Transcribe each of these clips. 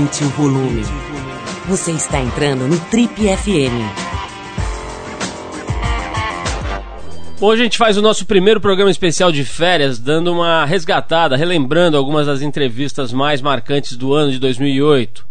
aumente o volume. Você está entrando no Trip FM. Hoje a gente faz o nosso primeiro programa especial de férias, dando uma resgatada, relembrando algumas das entrevistas mais marcantes do ano de 2008.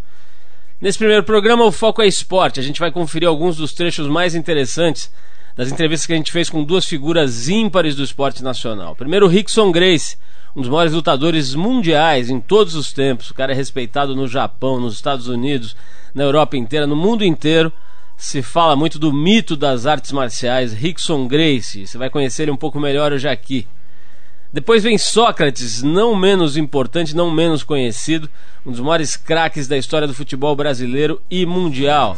Nesse primeiro programa, o foco é esporte. A gente vai conferir alguns dos trechos mais interessantes das entrevistas que a gente fez com duas figuras ímpares do esporte nacional. Primeiro, o Rickson Grace, um dos maiores lutadores mundiais em todos os tempos. O cara é respeitado no Japão, nos Estados Unidos, na Europa inteira, no mundo inteiro. Se fala muito do mito das artes marciais, Rickson Grace. Você vai conhecer ele um pouco melhor hoje aqui. Depois vem Sócrates, não menos importante, não menos conhecido, um dos maiores craques da história do futebol brasileiro e mundial.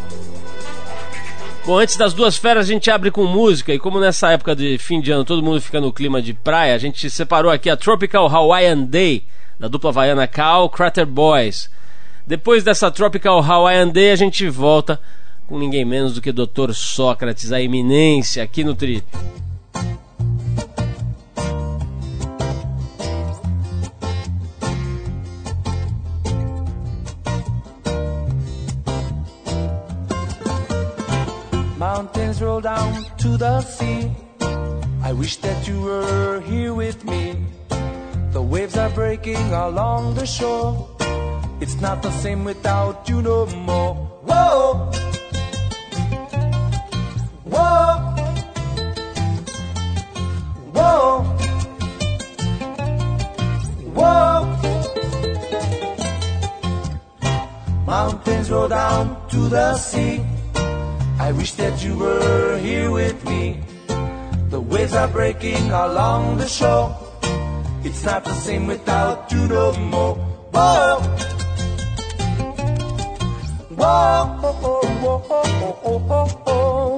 Bom, antes das duas feras a gente abre com música e como nessa época de fim de ano todo mundo fica no clima de praia, a gente separou aqui a Tropical Hawaiian Day da dupla havaiana Cal Crater Boys. Depois dessa Tropical Hawaiian Day a gente volta com ninguém menos do que Dr. Sócrates, a eminência aqui no Trip. Mountains roll down to the sea. I wish that you were here with me. The waves are breaking along the shore. It's not the same without you no more. Whoa! Whoa! Whoa! Whoa! Mountains roll down to the sea. I wish that you were here with me. The waves are breaking along the shore. It's not the same without you no more. Whoa! Whoa! Whoa! Whoa! Whoa!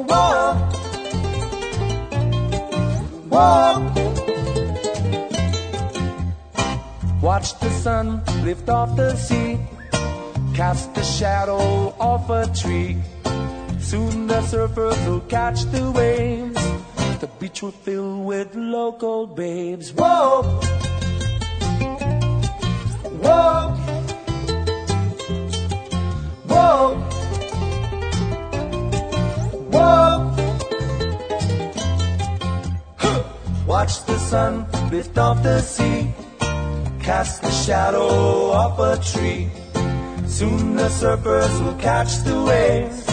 Whoa! Whoa! Watch the sun lift off the sea, cast the shadow off a tree. Soon the surfers will catch the waves. The beach will fill with local babes. Whoa! Whoa! Whoa! Whoa! Watch the sun lift off the sea, cast the shadow off a tree. Soon the surfers will catch the waves.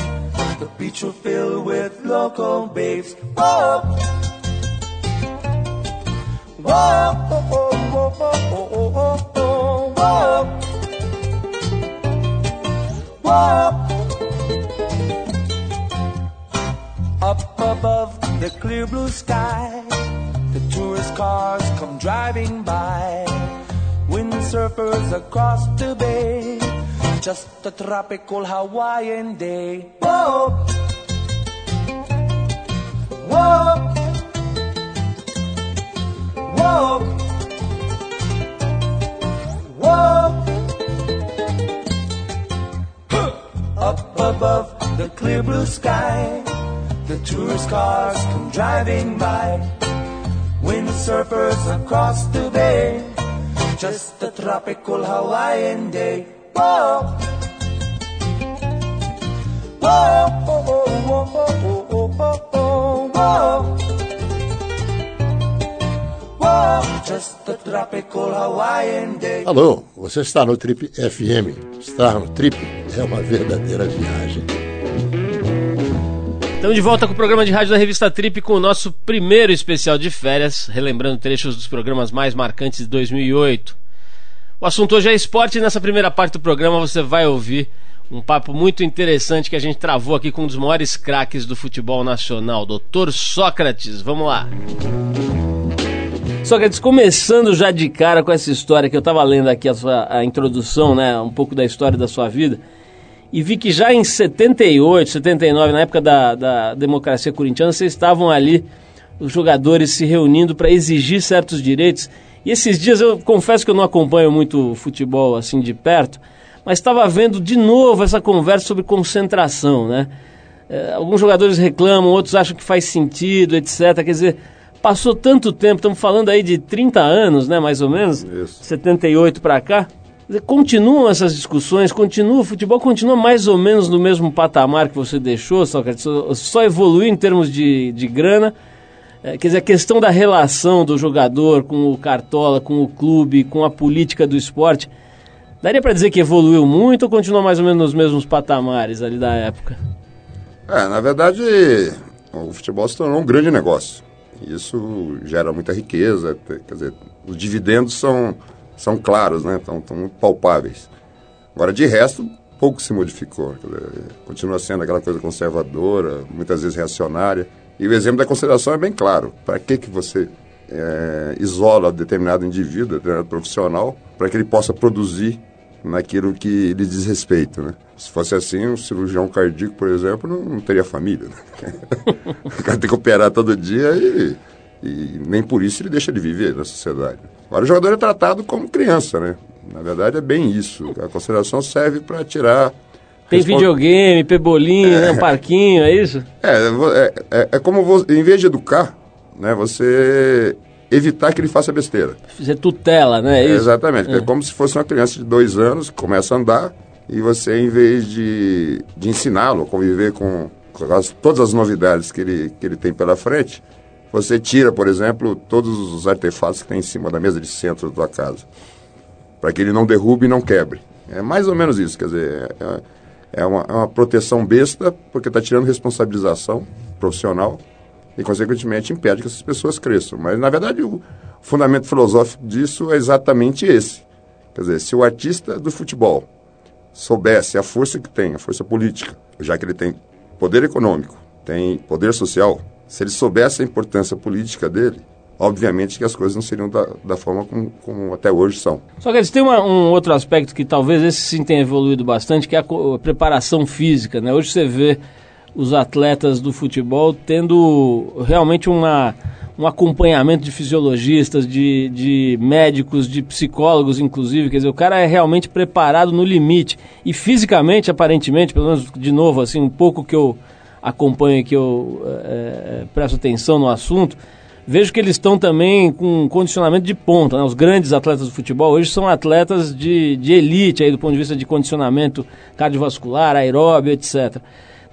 The beach will fill with local babes. Whoa. Whoa. Whoa. Up above the clear blue sky, the tourist cars come driving by. Windsurfers across the bay just a tropical Hawaiian day. Whoa! Whoa! Whoa! Whoa! Up above the clear blue sky, the tourist cars come driving by. Windsurfers across the bay, just a tropical Hawaiian day. Alô, você está no Trip FM. Estar no Trip é uma verdadeira viagem. Estamos de volta com o programa de rádio da revista Trip com o nosso primeiro especial de férias, relembrando trechos dos programas mais marcantes de 2008. O assunto hoje é esporte e nessa primeira parte do programa você vai ouvir um papo muito interessante que a gente travou aqui com um dos maiores craques do futebol nacional, Dr. Sócrates. Vamos lá. Sócrates, começando já de cara com essa história que eu estava lendo aqui a, sua, a introdução, né, um pouco da história da sua vida, e vi que já em 78, 79, na época da, da democracia corintiana, vocês estavam ali, os jogadores se reunindo para exigir certos direitos. E esses dias eu confesso que eu não acompanho muito futebol assim de perto, mas estava vendo de novo essa conversa sobre concentração, né? É, alguns jogadores reclamam, outros acham que faz sentido, etc. Quer dizer, passou tanto tempo, estamos falando aí de 30 anos, né, mais ou menos, Isso. 78 para cá, Continuam essas discussões, continua, o futebol continua mais ou menos no mesmo patamar que você deixou, Sócrates, só, só evoluiu em termos de, de grana. É, quer dizer, a questão da relação do jogador com o Cartola, com o clube, com a política do esporte, daria para dizer que evoluiu muito ou continua mais ou menos nos mesmos patamares ali da época? É, na verdade, o futebol se tornou um grande negócio. Isso gera muita riqueza, quer dizer, os dividendos são são claros, né? Estão, palpáveis. Agora, de resto, pouco se modificou. Continua sendo aquela coisa conservadora, muitas vezes reacionária. E o exemplo da consideração é bem claro. Para que, que você é, isola determinado indivíduo, determinado profissional, para que ele possa produzir naquilo que lhe diz respeito, né? Se fosse assim, um cirurgião cardíaco, por exemplo, não, não teria família. Né? o cara tem que operar todo dia e, e nem por isso ele deixa de viver na sociedade. Agora, o jogador é tratado como criança, né? Na verdade, é bem isso. A consideração serve para tirar. Tem respons... videogame, pebolinho, é. né? um parquinho, é isso? É, é, é, é como você, em vez de educar, né, você evitar que ele faça besteira. Você tutela, né? É, exatamente. É. é como se fosse uma criança de dois anos que começa a andar e você, em vez de, de ensiná-lo a conviver com, com as, todas as novidades que ele, que ele tem pela frente, você tira, por exemplo, todos os artefatos que tem em cima da mesa de centro da tua casa, para que ele não derrube e não quebre. É mais ou menos isso, quer dizer, é, é, uma, é uma, proteção besta, porque está tirando responsabilização profissional e, consequentemente, impede que essas pessoas cresçam. Mas, na verdade, o fundamento filosófico disso é exatamente esse. Quer dizer, se o artista do futebol soubesse a força que tem, a força política, já que ele tem poder econômico, tem poder social, se ele soubesse a importância política dele, obviamente que as coisas não seriam da, da forma como, como, até hoje são. Só que eles uma, um outro aspecto que talvez esse sim tenha evoluído bastante, que é a, a, preparação física. Né? Hoje você vê os atletas do futebol tendo realmente uma, um acompanhamento de fisiologistas, de, de médicos, de psicólogos, inclusive. Quer dizer, o cara é realmente preparado no limite. E fisicamente, aparentemente, pelo menos de novo, assim, um pouco que eu acompanho que eu é, presto atenção no assunto, vejo que eles estão também com condicionamento de ponta. Né? Os grandes atletas do futebol hoje são atletas de, de elite aí, do ponto de vista de condicionamento cardiovascular, aeróbio, etc.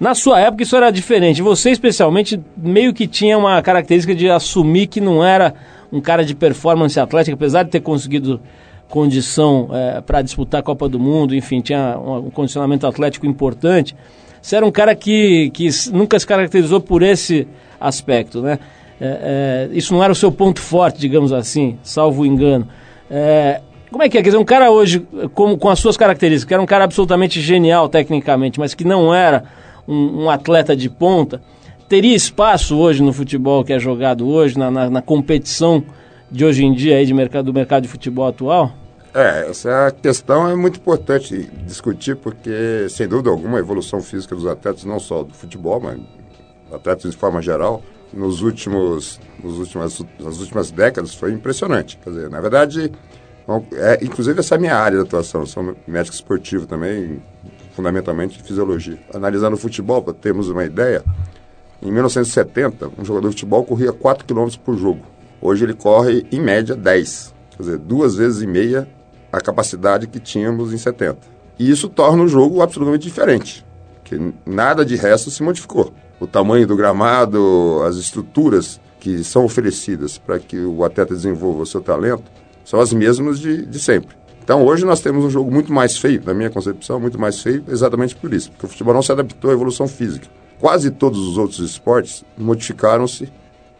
Na sua época isso era diferente. Você especialmente meio que tinha uma característica de assumir que não era um cara de performance atlética, apesar de ter conseguido condição é, para disputar a Copa do Mundo, enfim, tinha um condicionamento atlético importante. Você era um cara que, que nunca se caracterizou por esse aspecto, né? É, é, isso não era o seu ponto forte, digamos assim, salvo engano. É, como é que é? Quer dizer, um cara hoje, com, com as suas características, que era um cara absolutamente genial tecnicamente, mas que não era um, um atleta de ponta, teria espaço hoje no futebol que é jogado hoje, na, na, na competição de hoje em dia aí de mercado, do mercado de futebol atual? É, essa questão é muito importante discutir, porque, sem dúvida alguma, a evolução física dos atletas, não só do futebol, mas atletas de forma geral, nos últimos, nos últimas, nas últimas décadas foi impressionante. Quer dizer, na verdade, é, inclusive essa é a minha área de atuação, sou médico esportivo também, fundamentalmente de fisiologia. Analisando o futebol, para termos uma ideia, em 1970, um jogador de futebol corria 4 km por jogo. Hoje ele corre, em média, 10. Quer dizer, duas vezes e meia a capacidade que tínhamos em 70. E isso torna o jogo absolutamente diferente, que nada de resto se modificou. O tamanho do gramado, as estruturas que são oferecidas para que o atleta desenvolva o seu talento são as mesmas de, de sempre. Então hoje nós temos um jogo muito mais feio, na minha concepção, muito mais feio, exatamente por isso, porque o futebol não se adaptou à evolução física. Quase todos os outros esportes modificaram-se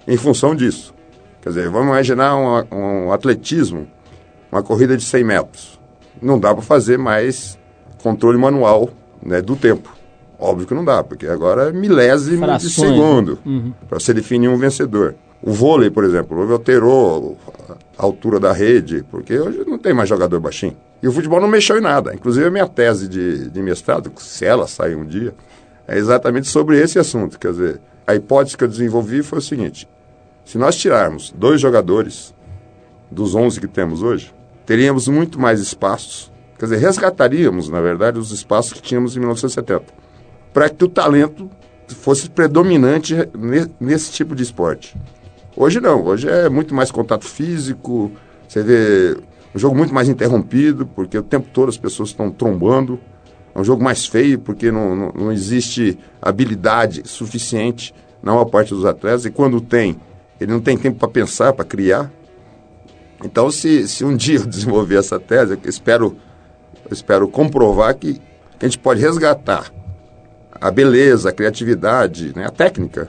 em função disso. Quer dizer, vamos imaginar um, um atletismo uma corrida de 100 metros. Não dá para fazer mais controle manual né, do tempo. Óbvio que não dá, porque agora é milésimo Frações. de segundo uhum. para se definir um vencedor. O vôlei, por exemplo, alterou a altura da rede, porque hoje não tem mais jogador baixinho. E o futebol não mexeu em nada. Inclusive, a minha tese de, de mestrado, se ela sair um dia, é exatamente sobre esse assunto. Quer dizer, a hipótese que eu desenvolvi foi o seguinte: se nós tirarmos dois jogadores dos 11 que temos hoje, teríamos muito mais espaços, quer dizer, resgataríamos, na verdade, os espaços que tínhamos em 1970, para que o talento fosse predominante nesse tipo de esporte. Hoje não, hoje é muito mais contato físico, você vê um jogo muito mais interrompido, porque o tempo todo as pessoas estão trombando. É um jogo mais feio, porque não, não, não existe habilidade suficiente na maior parte dos atletas. E quando tem, ele não tem tempo para pensar, para criar. Então, se, se um dia eu desenvolver essa tese, eu espero, eu espero comprovar que, que a gente pode resgatar a beleza, a criatividade, né, a técnica,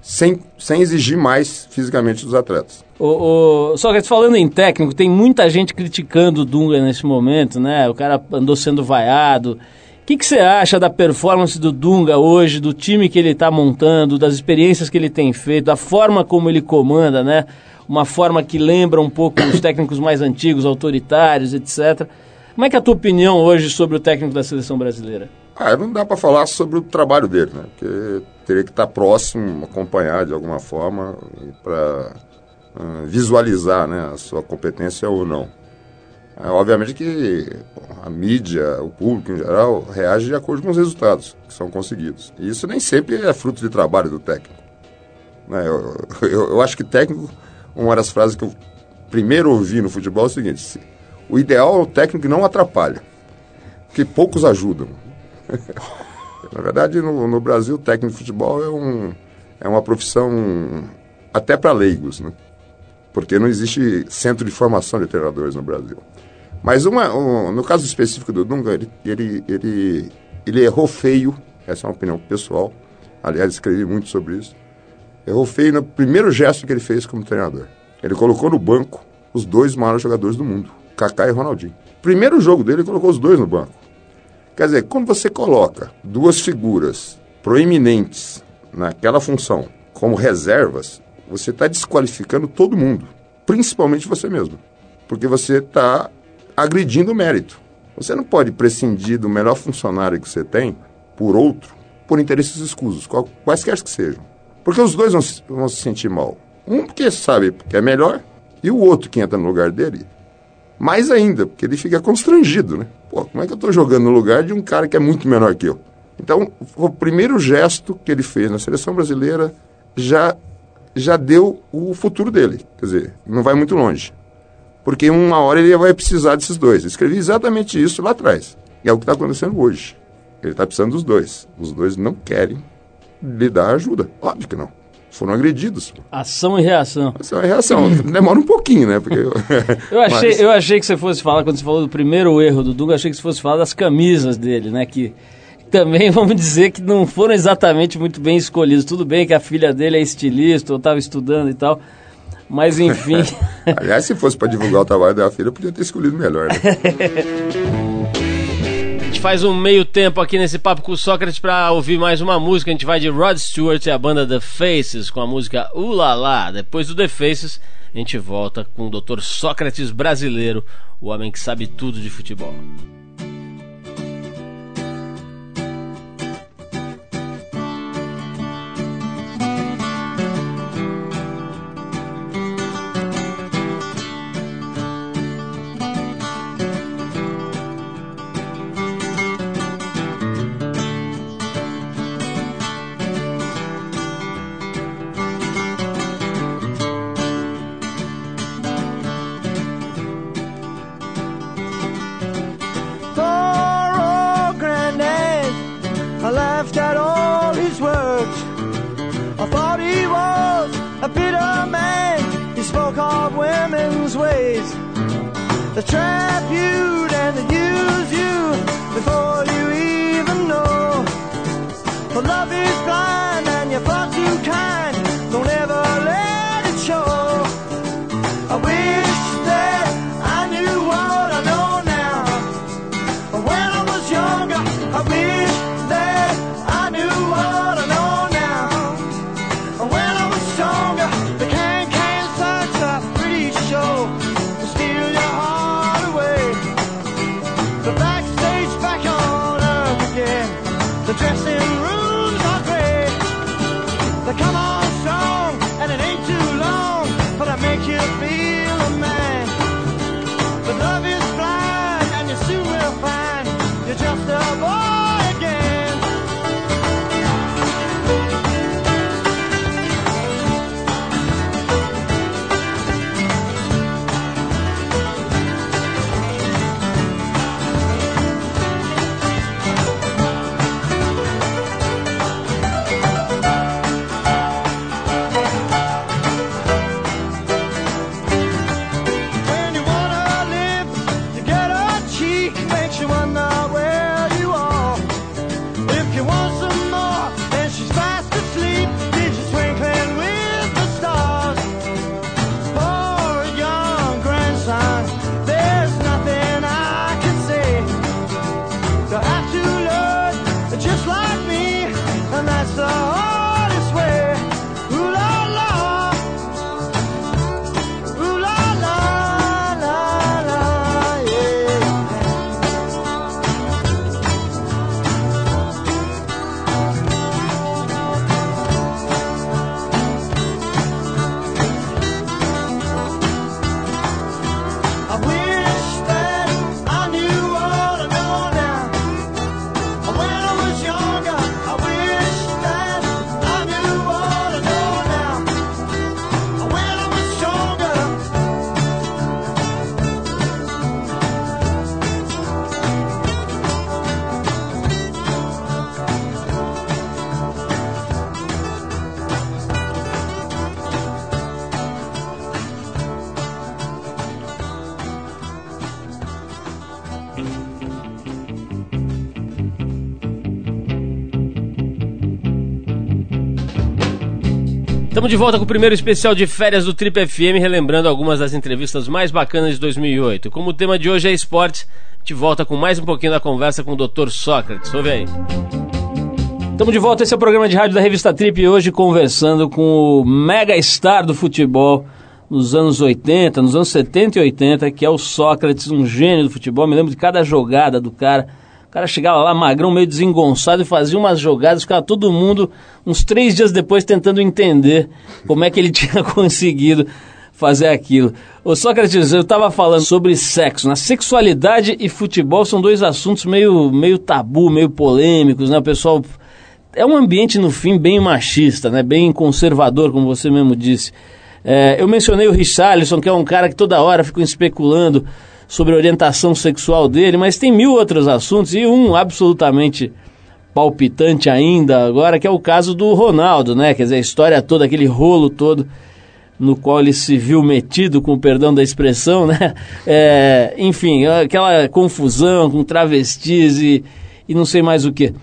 sem, sem exigir mais fisicamente dos atletas. O, o, só que falando em técnico, tem muita gente criticando o Dunga nesse momento, né? O cara andou sendo vaiado. O que, que você acha da performance do Dunga hoje, do time que ele está montando, das experiências que ele tem feito, da forma como ele comanda, né? Uma forma que lembra um pouco os técnicos mais antigos, autoritários, etc. Como é que é a tua opinião hoje sobre o técnico da seleção brasileira? Ah, não dá para falar sobre o trabalho dele, né? Porque teria que estar próximo, acompanhar de alguma forma para uh, visualizar né, a sua competência ou não. É, obviamente que a mídia, o público em geral, reage de acordo com os resultados que são conseguidos. E isso nem sempre é fruto de trabalho do técnico. Né? Eu, eu, eu acho que técnico, uma das frases que eu primeiro ouvi no futebol é o seguinte: o ideal é o técnico que não atrapalha, porque poucos ajudam. Na verdade, no, no, Brasil, o técnico de futebol é, um, é uma profissão até para leigos, né? Porque não existe centro de formação de treinadores no Brasil. Mas uma, um, no caso específico do Dunga, ele, ele, ele, ele errou feio, essa é uma opinião pessoal, aliás, escrevi muito sobre isso. Errou feio no primeiro gesto que ele fez como treinador. Ele colocou no banco os dois maiores jogadores do mundo, Kaká e Ronaldinho. Primeiro jogo dele, ele colocou os dois no banco. Quer dizer, quando você coloca duas figuras proeminentes naquela função como reservas, você está desqualificando todo mundo, principalmente você mesmo, porque você está agredindo o mérito. Você não pode prescindir do melhor funcionário que você tem por outro, por interesses escusos, quaisquer que sejam. Porque os dois vão, vão se sentir mal. Um porque sabe que é melhor, e o outro que entra no lugar dele mais ainda, porque ele fica constrangido, né? Pô, como é que eu estou jogando no lugar de um cara que é muito menor que eu? Então, o primeiro gesto que ele fez na seleção brasileira já, já deu o futuro dele. Quer dizer, não vai muito longe. Porque uma hora ele vai precisar desses dois. Eu escrevi exatamente isso lá atrás. E é o que está acontecendo hoje. Ele está precisando dos dois. Os dois não querem lhe dar ajuda. Óbvio que não foram agredidos. Ação e reação. Ação e reação. Demora um pouquinho, né? Porque eu... eu, achei, Mas... eu achei que você fosse falar, quando você falou do primeiro erro do Dunga, achei que você fosse falar das camisas dele, né? Que também vamos dizer que não foram exatamente muito bem escolhidas. Tudo bem que a filha dele é estilista, ou estava estudando e tal. Mas enfim. Aliás, se fosse para divulgar o trabalho da filha, podia ter escolhido melhor. Né? Gente faz um meio tempo aqui nesse papo com o Sócrates para ouvir mais uma música. A gente vai de Rod Stewart e a banda The Faces com a música Ulala. Depois do The Faces, a gente volta com o Dr. Sócrates brasileiro, o homem que sabe tudo de futebol. ways. They trap you and they use you before you even know. For love is blind and your thoughts Estamos de volta com o primeiro especial de férias do Trip FM, relembrando algumas das entrevistas mais bacanas de 2008. Como o tema de hoje é esportes, a gente volta com mais um pouquinho da conversa com o Dr. Sócrates. Ouve aí. Estamos de volta, esse é o programa de rádio da revista Trip, hoje conversando com o mega star do futebol nos anos 80, nos anos 70 e 80, que é o Sócrates, um gênio do futebol. Me lembro de cada jogada do cara o cara chegava lá, magrão, meio desengonçado, e fazia umas jogadas, ficava todo mundo, uns três dias depois, tentando entender como é que ele tinha conseguido fazer aquilo. Ô Sócrates, eu estava falando sobre sexo. Na sexualidade e futebol são dois assuntos meio, meio tabu, meio polêmicos, né? O pessoal. É um ambiente, no fim, bem machista, né? Bem conservador, como você mesmo disse. É, eu mencionei o Richarlison, que é um cara que toda hora fica especulando sobre a orientação sexual dele, mas tem mil outros assuntos e um absolutamente palpitante ainda agora, que é o caso do Ronaldo, né? Quer dizer, a história toda, aquele rolo todo no qual ele se viu metido, com o perdão da expressão, né? É, enfim, aquela confusão com travestis e, e não sei mais o que.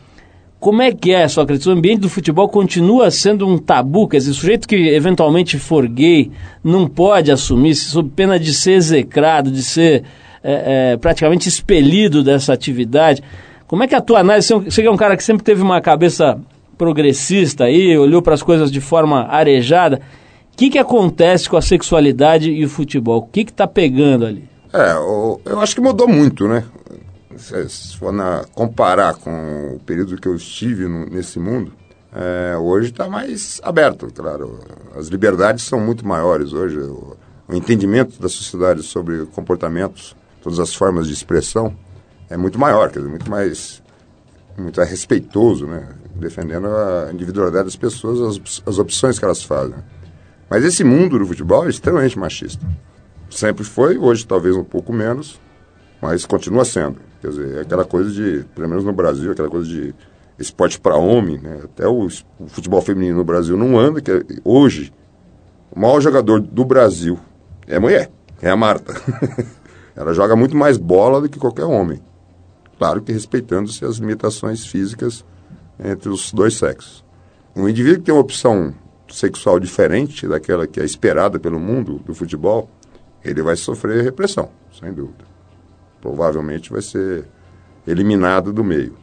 Como é que é, Sócrates? O ambiente do futebol continua sendo um tabu, quer dizer, o sujeito que eventualmente for gay não pode assumir, sob pena de ser execrado, de ser é, é, praticamente expelido dessa atividade. Como é que a tua análise, você é um cara que sempre teve uma cabeça progressista aí, olhou para as coisas de forma arejada, o que, que acontece com a sexualidade e o futebol? O que está pegando ali? É, eu acho que mudou muito, né? Se for na, comparar com o período que eu estive no, nesse mundo, é, hoje está mais aberto, claro. As liberdades são muito maiores hoje. O, o, entendimento da sociedade sobre comportamentos, todas as formas de expressão, é muito maior, quer dizer, muito mais, muito mais respeitoso, né? defendendo a individualidade das pessoas, as, as opções que elas fazem. Mas esse mundo do futebol é extremamente machista. Sempre foi, hoje talvez um pouco menos, mas continua sendo. Quer dizer, é aquela coisa de, pelo menos no Brasil, aquela coisa de esporte para homem, né? Até o, o, futebol feminino no Brasil não anda, que é, hoje o maior jogador do Brasil é mulher, é a Marta. Ela joga muito mais bola do que qualquer homem. Claro que respeitando-se as limitações físicas entre os dois sexos. Um indivíduo que tem uma opção sexual diferente daquela que é esperada pelo mundo do futebol, ele vai sofrer repressão, sem dúvida provavelmente vai ser eliminado do meio.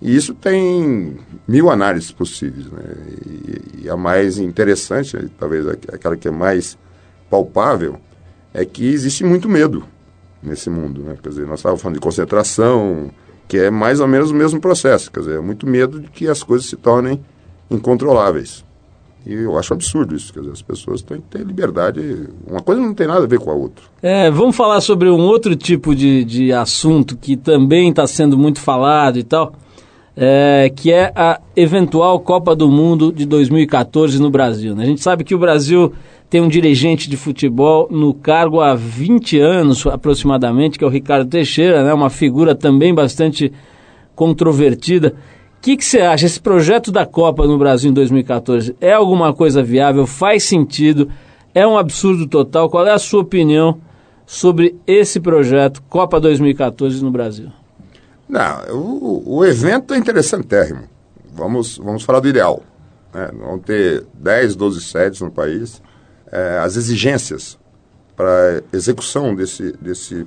E isso tem mil análises possíveis. Né? E, e a mais interessante, talvez aquela que é mais palpável, é que existe muito medo nesse mundo. Né? Quer dizer, nós estávamos falando de concentração, que é mais ou menos o mesmo processo. Quer dizer, é muito medo de que as coisas se tornem incontroláveis. E eu acho absurdo isso, quer dizer, as pessoas têm que ter liberdade. Uma coisa não tem nada a ver com a outra. É, vamos falar sobre um outro tipo de, de assunto que também está sendo muito falado e tal, é, que é a eventual Copa do Mundo de 2014 no Brasil. Né? A gente sabe que o Brasil tem um dirigente de futebol no cargo há 20 anos aproximadamente, que é o Ricardo Teixeira, né? uma figura também bastante controvertida. O que, você acha? Esse projeto da Copa no Brasil em 2014 é alguma coisa viável? Faz sentido? É um absurdo total? Qual é a sua opinião sobre esse projeto Copa 2014 no Brasil? Não, o, o evento é interessantérrimo. Vamos, vamos falar do ideal. Né? Vão ter 10, 12 sedes no país. É, as exigências para execução desse, desse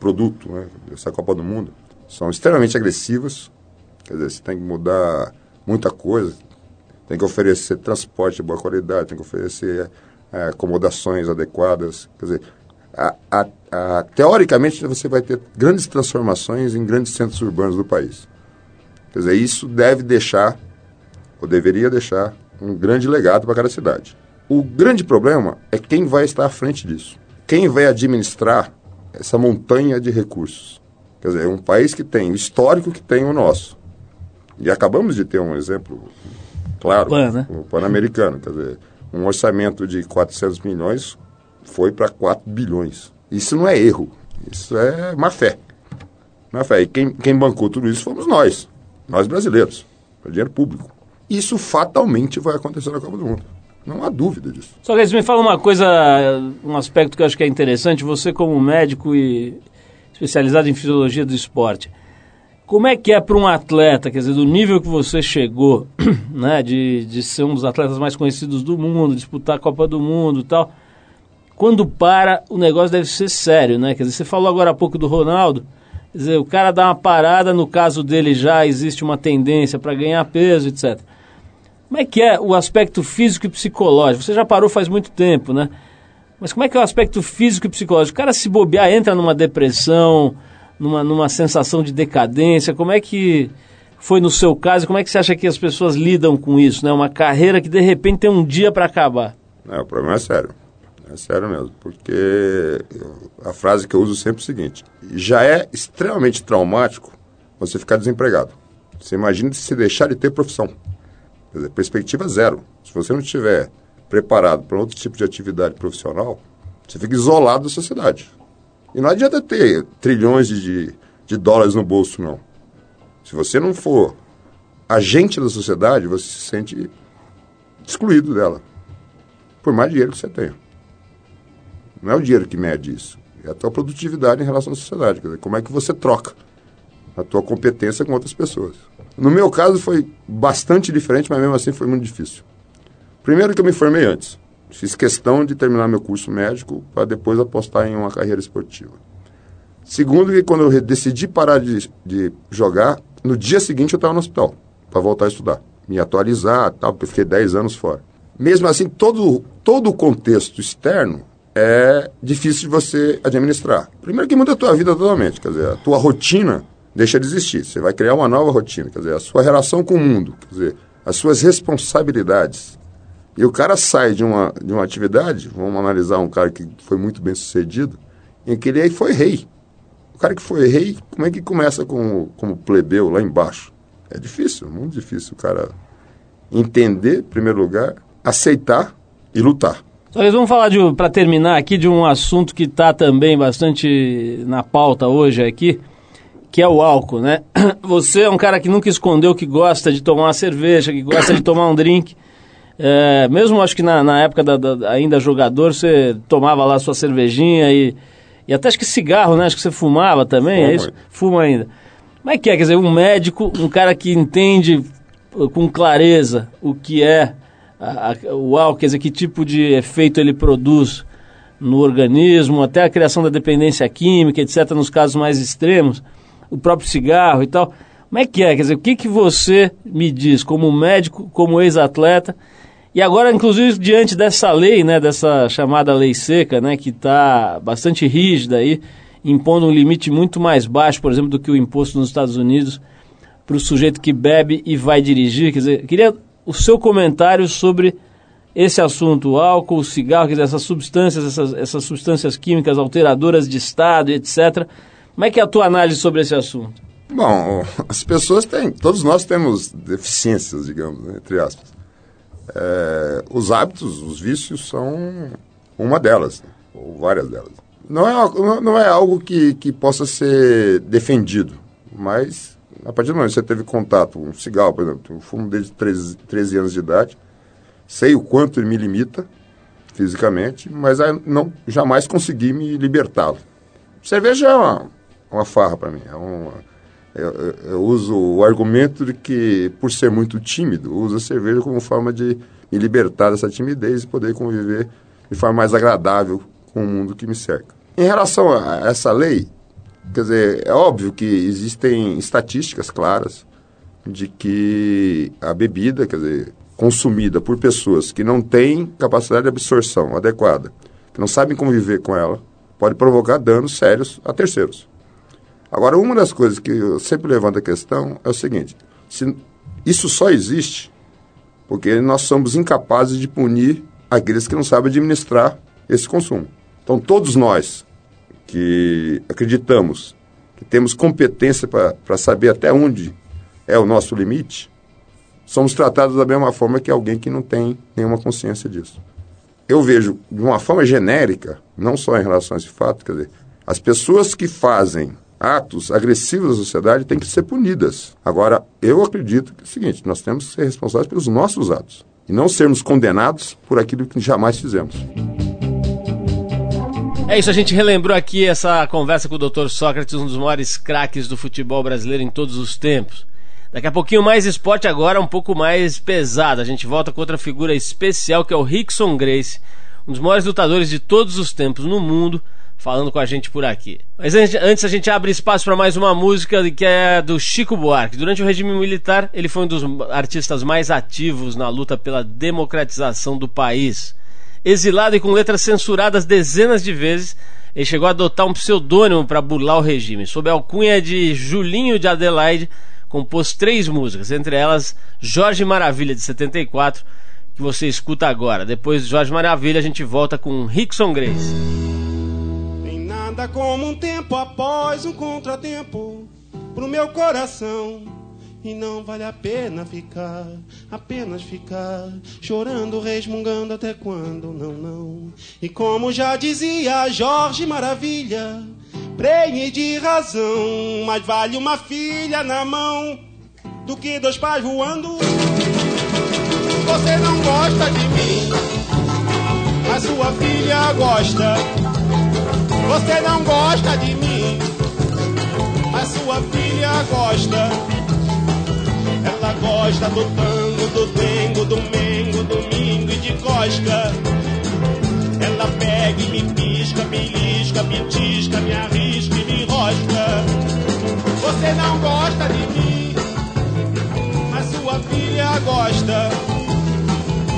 produto, né? dessa Copa do Mundo, são extremamente agressivas Quer dizer, você tem que mudar muita coisa. Tem que oferecer transporte de boa qualidade, tem que oferecer é, acomodações adequadas. Quer dizer, a, a, a, teoricamente você vai ter grandes transformações em grandes centros urbanos do país. Quer dizer, isso deve deixar, ou deveria deixar, um grande legado para cada cidade. O grande problema é quem vai estar à frente disso. Quem vai administrar essa montanha de recursos. Quer dizer, um país que tem o histórico que tem o nosso. E acabamos de ter um exemplo claro, Pan, né? o Pan-Americano. Quer dizer, um orçamento de 400 milhões foi para 4 bilhões. Isso não é erro, isso é má fé. Má fé. E quem, quem bancou tudo isso fomos nós, nós brasileiros, é dinheiro público. Isso fatalmente vai acontecer na Copa do Mundo. Não há dúvida disso. Só que me fala uma coisa, um aspecto que eu acho que é interessante. Você, como médico e especializado em fisiologia do esporte, Como é que é para um atleta, quer dizer, do nível que você chegou, né, de, de ser um dos atletas mais conhecidos do mundo, disputar a Copa do Mundo e tal, quando para, o negócio deve ser sério, né? Quer dizer, você falou agora há pouco do Ronaldo, quer dizer, o cara dá uma parada, no caso dele já existe uma tendência para ganhar peso, etc. Como é que é o aspecto físico e psicológico? Você já parou faz muito tempo, né? Mas como é que é o aspecto físico e psicológico? O cara se bobear, entra numa depressão, numa, numa sensação de decadência? Como é que foi no seu caso? Como é que você acha que as pessoas lidam com isso? Né? Uma carreira que de repente tem um dia para acabar. É, o problema é sério. É sério mesmo. Porque a frase que eu uso sempre é o seguinte: já é extremamente traumático você ficar desempregado. Você imagina se deixar de ter profissão. Quer dizer, perspectiva zero. Se você não estiver preparado para outro tipo de atividade profissional, você fica isolado da sociedade. E não adianta ter trilhões de, de dólares no bolso, não. Se você não for agente da sociedade, você se sente excluído dela. Por mais dinheiro que você tenha. Não é o dinheiro que mede isso. É a tua produtividade em relação à sociedade. Dizer, como é que você troca a tua competência com outras pessoas. No meu caso foi bastante diferente, mas mesmo assim foi muito difícil. Primeiro que eu me formei antes. Fiz questão de terminar meu curso médico para depois apostar em uma carreira esportiva. Segundo, que quando eu decidi parar de, de jogar, no dia seguinte eu estava no hospital para voltar a estudar, me atualizar, tal, porque fiquei 10 anos fora. Mesmo assim, todo, todo o contexto externo é difícil de você administrar. Primeiro que muda a tua vida totalmente, quer dizer, a tua rotina deixa de existir. Você vai criar uma nova rotina, quer dizer, a sua relação com o mundo, quer dizer, as suas responsabilidades e o cara sai de uma, de uma atividade, vamos analisar um cara que foi muito bem sucedido, em que ele aí foi rei. O cara que foi rei, como é que começa como, como plebeu lá embaixo? É difícil, muito difícil o cara entender, em primeiro lugar, aceitar e lutar. Nós vamos falar, para terminar aqui, de um assunto que está também bastante na pauta hoje aqui, que é o álcool, né? Você é um cara que nunca escondeu que gosta de tomar uma cerveja, que gosta de tomar um drink. É, mesmo acho que na, na época da, da, ainda jogador, você tomava lá sua cervejinha e, e até acho que cigarro, né? Acho que você fumava também, é isso? Fuma ainda. Como é que é? Quer dizer, um médico, um cara que entende uh, com clareza o que é a, a, o álcool, quer dizer, que tipo de efeito ele produz no organismo, até a criação da dependência química, etc., nos casos mais extremos, o próprio cigarro e tal. Como é que é? Quer dizer, o que, que você me diz como médico, como ex-atleta, e agora, inclusive, diante dessa lei, né, dessa chamada lei seca, né, que está bastante rígida aí, impondo um limite muito mais baixo, por exemplo, do que o imposto nos Estados Unidos para o sujeito que bebe e vai dirigir. Quer dizer, queria o seu comentário sobre esse assunto, o álcool, o cigarro, quer dizer, essas substâncias, essas, essas substâncias químicas alteradoras de estado, etc. Como é que é a tua análise sobre esse assunto? Bom, as pessoas têm, todos nós temos deficiências, digamos, né, entre aspas. É, os hábitos, os vícios são uma delas, né? ou várias delas. Não é, não é algo que, que possa ser defendido, mas a partir do momento que você teve contato, um cigarro, por exemplo, eu fumo desde 13, 13 anos de idade, sei o quanto ele me limita fisicamente, mas não jamais consegui me libertá-lo. Cerveja é uma, uma farra para mim, é uma, eu, eu, uso o argumento de que, por ser muito tímido, uso a cerveja como forma de me libertar dessa timidez e poder conviver de forma mais agradável com o mundo que me cerca. Em relação a essa lei, quer dizer, é óbvio que existem estatísticas claras de que a bebida, quer dizer, consumida por pessoas que não têm capacidade de absorção adequada, que não sabem conviver com ela, pode provocar danos sérios a terceiros. Agora, uma das coisas que eu sempre levanto a questão é o seguinte: se isso só existe porque nós somos incapazes de punir aqueles que não sabem administrar esse consumo. Então, todos nós que acreditamos que temos competência para saber até onde é o nosso limite, somos tratados da mesma forma que alguém que não tem nenhuma consciência disso. Eu vejo de uma forma genérica, não só em relação a esse fato, quer dizer, as pessoas que fazem atos agressivos da sociedade têm que ser punidas. Agora, eu acredito que é o seguinte: nós temos que ser responsáveis pelos nossos atos e não sermos condenados por aquilo que jamais fizemos. É isso, a gente relembrou aqui essa conversa com o Dr. Sócrates, um dos maiores craques do futebol brasileiro em todos os tempos. Daqui a pouquinho mais esporte agora, um pouco mais pesado. A gente volta com outra figura especial que é o Rickson Grace, um dos maiores lutadores de todos os tempos no mundo, falando com a gente por aqui. Mas antes a gente abre espaço para mais uma música que é do Chico Buarque. Durante o regime militar, ele foi um dos artistas mais ativos na luta pela democratização do país. Exilado e com letras censuradas dezenas de vezes, ele chegou a adotar um pseudônimo para burlar o regime. Sob a alcunha de Julinho de Adelaide, compôs três músicas, entre elas Jorge Maravilha, de 74, que você escuta agora. Depois de Jorge Maravilha, a gente volta com Rickson Grace. Nada como um tempo após um contratempo pro meu coração e não vale a pena ficar, apenas ficar, chorando, resmungando até quando, não, não. E como já dizia Jorge Maravilha, prenhe de razão, mas vale uma filha na mão do que dois pais voando. Você não gosta de mim, mas sua filha gosta. Você não gosta de mim, mas sua filha gosta. Ela gosta do tango, do dengo, do mengo, domingo e de cosca. Ela pega e me pisca, me lisca, me tisca, me arrisca e me enrosca. Você não gosta de mim, mas sua filha gosta.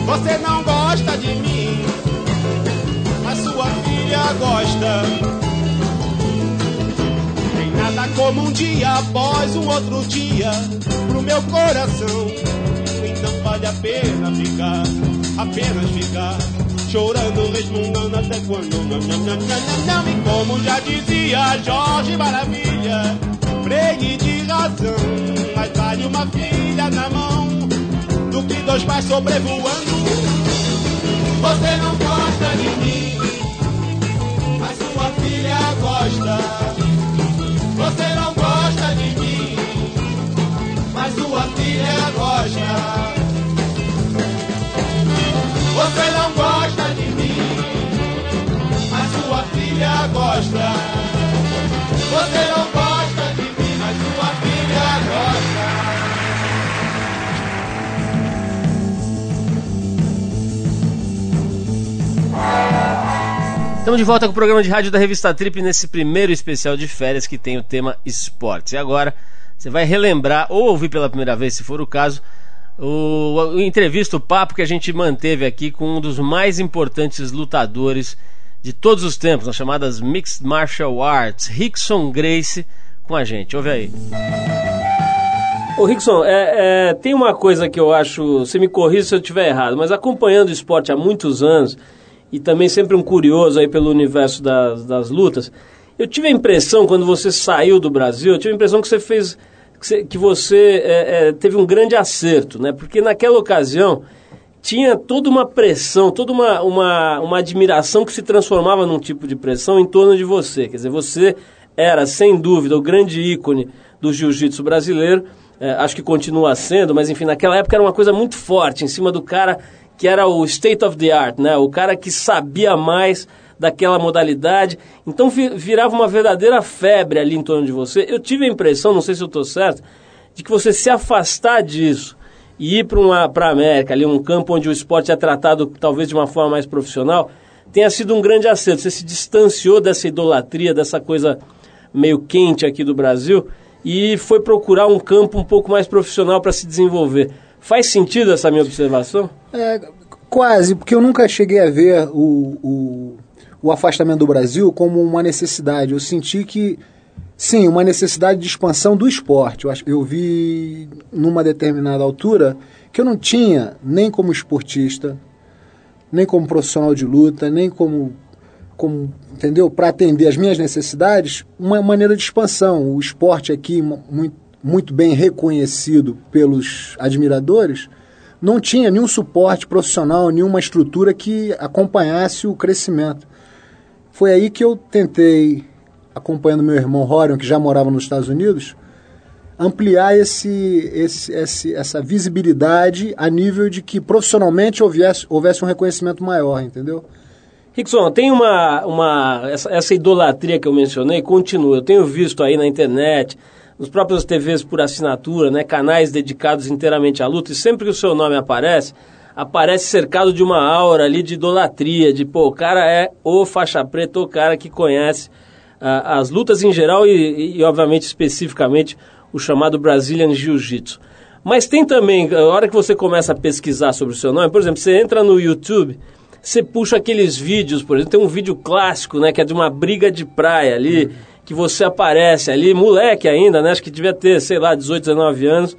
Você não gosta como um dia após um outro dia pro meu coração. Então vale a pena ficar, apenas ficar, chorando, resmungando até quando não, não, não, não, não, E como já dizia Jorge Maravilha, fregue de razão, mas vale uma filha na mão do que dois pais sobrevoando. Você não gosta de mim, Você não gosta de mim, mas sua filha gosta. Você não gosta de mim, mas sua filha gosta. Estamos de volta com o programa de rádio da revista Trip nesse primeiro especial de férias que tem o tema esportes. E agora você vai relembrar ou ouvir pela primeira vez, se for o caso, o, o entrevista, o papo que a gente manteve aqui com um dos mais importantes lutadores de todos os tempos, nas chamadas Mixed Martial Arts, Rickson Grace, com a gente. Ouve aí. Ô Rickson, é, é, tem uma coisa que eu acho, você me corrija se eu estiver errado, mas acompanhando o esporte há muitos anos, e também sempre um curioso aí pelo universo das, das lutas. Eu tive a impressão, quando você saiu do Brasil, eu tive a impressão que você fez. Que você é, é, teve um grande acerto, né? Porque naquela ocasião tinha toda uma pressão, toda uma, uma, uma admiração que se transformava num tipo de pressão em torno de você. Quer dizer, você era, sem dúvida, o grande ícone do jiu-jitsu brasileiro. É, acho que continua sendo, mas enfim, naquela época era uma coisa muito forte em cima do cara que era o state of the art, né? O cara que sabia mais daquela modalidade. Então virava uma verdadeira febre ali em torno de você. Eu tive a impressão, não sei se eu estou certo, de que você se afastar disso e ir para a América, ali um campo onde o esporte é tratado talvez de uma forma mais profissional, tenha sido um grande acerto. Você se distanciou dessa idolatria, dessa coisa meio quente aqui do Brasil e foi procurar um campo um pouco mais profissional para se desenvolver. Faz sentido essa minha observação? É, quase, porque eu nunca cheguei a ver o, o, o afastamento do Brasil como uma necessidade. Eu senti que, sim, uma necessidade de expansão do esporte. Eu, acho, eu vi numa determinada altura que eu não tinha, nem como esportista, nem como profissional de luta, nem como, como entendeu? Para atender as minhas necessidades, uma maneira de expansão. O esporte aqui, muito muito bem reconhecido pelos admiradores, não tinha nenhum suporte profissional, nenhuma estrutura que acompanhasse o crescimento. Foi aí que eu tentei, acompanhando meu irmão Rorion, que já morava nos Estados Unidos, ampliar esse, esse, esse, essa visibilidade a nível de que profissionalmente houvesse, houvesse um reconhecimento maior, entendeu? Rickson, tem uma, uma essa, essa, idolatria que eu mencionei continua. Eu tenho visto aí na internet, nos próprios TVs por assinatura, né, canais dedicados inteiramente à luta, e sempre que o seu nome aparece, aparece cercado de uma aura ali de idolatria, de pô, o cara é o faixa preta, o cara que conhece uh, as lutas em geral e, e, obviamente, especificamente, o chamado Brazilian Jiu-Jitsu. Mas tem também, a hora que você começa a pesquisar sobre o seu nome, por exemplo, você entra no YouTube você puxa aqueles vídeos, por exemplo, tem um vídeo clássico, né, que é de uma briga de praia ali, que você aparece ali, moleque ainda, né, acho que devia ter, sei lá, 18, 19 anos,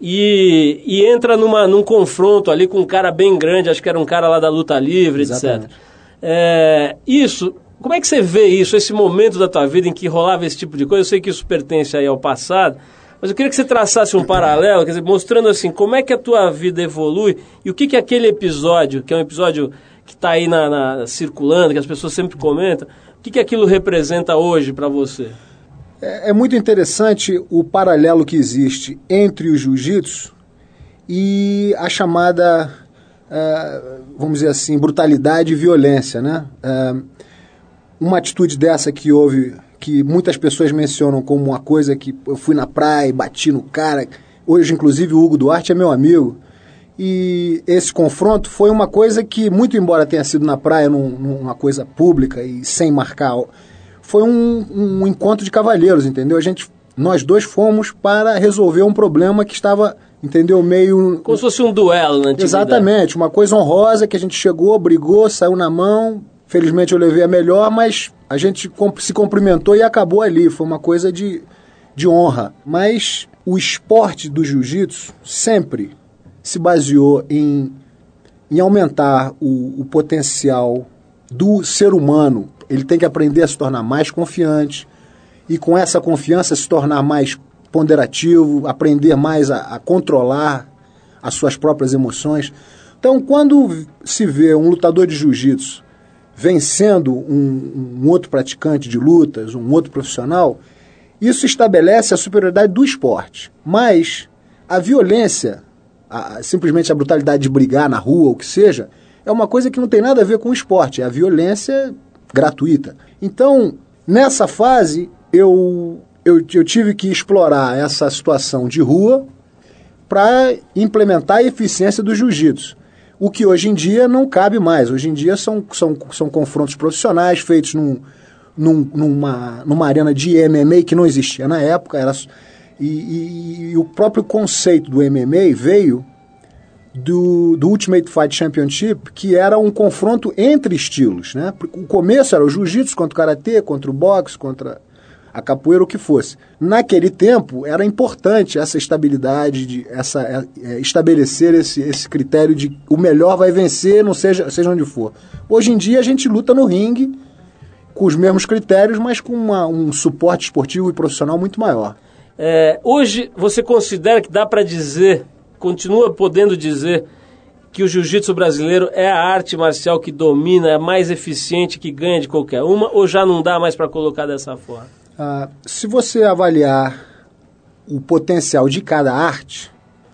e, e entra numa, num confronto ali com um cara bem grande, acho que era um cara lá da luta livre, Exatamente. etc. É, isso, como é que você vê isso, esse momento da tua vida em que rolava esse tipo de coisa? Eu sei que isso pertence aí ao passado, mas eu queria que você traçasse um paralelo, quer dizer, mostrando assim, como é que a tua vida evolui e o que que aquele episódio, que é um episódio que está aí na, na, circulando, que as pessoas sempre comentam, o que, que aquilo representa hoje para você? É, é, muito interessante o paralelo que existe entre o jiu-jitsu e a chamada, uh, vamos dizer assim, brutalidade e violência, né? Uh, uma atitude dessa que houve, que muitas pessoas mencionam como uma coisa que eu fui na praia e bati no cara. Hoje, inclusive, o Hugo Duarte é meu amigo. E esse confronto foi uma coisa que, muito embora tenha sido na praia, num, numa coisa pública e sem marcar, foi um, um encontro de cavalheiros, entendeu? A gente, nós dois fomos para resolver um problema que estava, entendeu, meio... Como se fosse um duelo na Exatamente, uma coisa honrosa que a gente chegou, brigou, saiu na mão, felizmente eu levei a melhor, mas a gente se cumprimentou e acabou ali, foi uma coisa de, de honra. Mas o esporte do jiu-jitsu sempre se baseou em, em aumentar o, o potencial do ser humano. Ele tem que aprender a se tornar mais confiante e, com essa confiança, se tornar mais ponderativo, aprender mais a, a controlar as suas próprias emoções. Então, quando se vê um lutador de jiu-jitsu vencendo um, um, outro praticante de lutas, um outro profissional, isso estabelece a superioridade do esporte. Mas a violência a, simplesmente a brutalidade de brigar na rua, o que seja, é uma coisa que não tem nada a ver com o esporte, é a violência gratuita. Então, nessa fase, eu, eu, eu tive que explorar essa situação de rua para implementar a eficiência do jiu-jitsu. O que hoje em dia não cabe mais. Hoje em dia são, são, são confrontos profissionais feitos num, num, numa, numa arena de MMA que não existia na época, era e, e, e, o próprio conceito do MMA veio do, do Ultimate Fight Championship, que era um confronto entre estilos. Né? O começo era o jiu-jitsu contra o karatê, contra o boxe, contra a capoeira, o que fosse. Naquele tempo, era importante essa estabilidade, de, essa, é, é, estabelecer esse, esse critério de o melhor vai vencer, não seja, seja onde for. Hoje em dia, a gente luta no ringue com os mesmos critérios, mas com uma, um suporte esportivo e profissional muito maior. É, hoje você considera que dá para dizer, continua podendo dizer, que o jiu-jitsu brasileiro é a arte marcial que domina, é mais eficiente, que ganha de qualquer uma, ou já não dá mais para colocar dessa forma? Ah, se você avaliar o potencial de cada arte,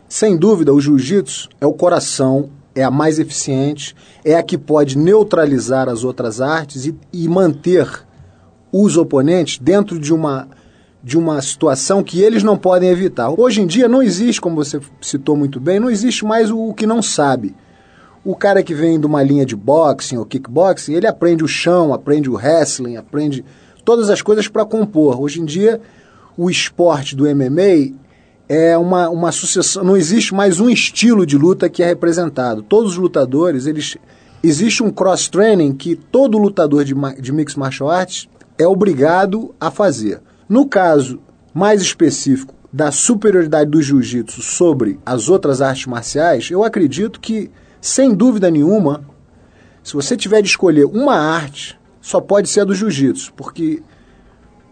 sem dúvida o jiu-jitsu é o coração, é a mais eficiente, é a que pode neutralizar as outras artes e, e manter os oponentes dentro de uma de uma situação que eles não podem evitar. Hoje em dia não existe, como você citou muito bem, não existe mais o, o que não sabe. O cara que vem de uma linha de boxing ou kickboxing, ele aprende o chão, aprende o wrestling, aprende todas as coisas para compor. Hoje em dia, o esporte do MMA é uma, uma sucessão, não existe mais um estilo de luta que é representado. Todos os lutadores, eles existe um cross-training que todo lutador de, de mixed martial arts é obrigado a fazer. No caso mais específico da superioridade do jiu-jitsu sobre as outras artes marciais, eu acredito que, sem dúvida nenhuma, se você tiver de escolher uma arte, só pode ser a do jiu-jitsu, porque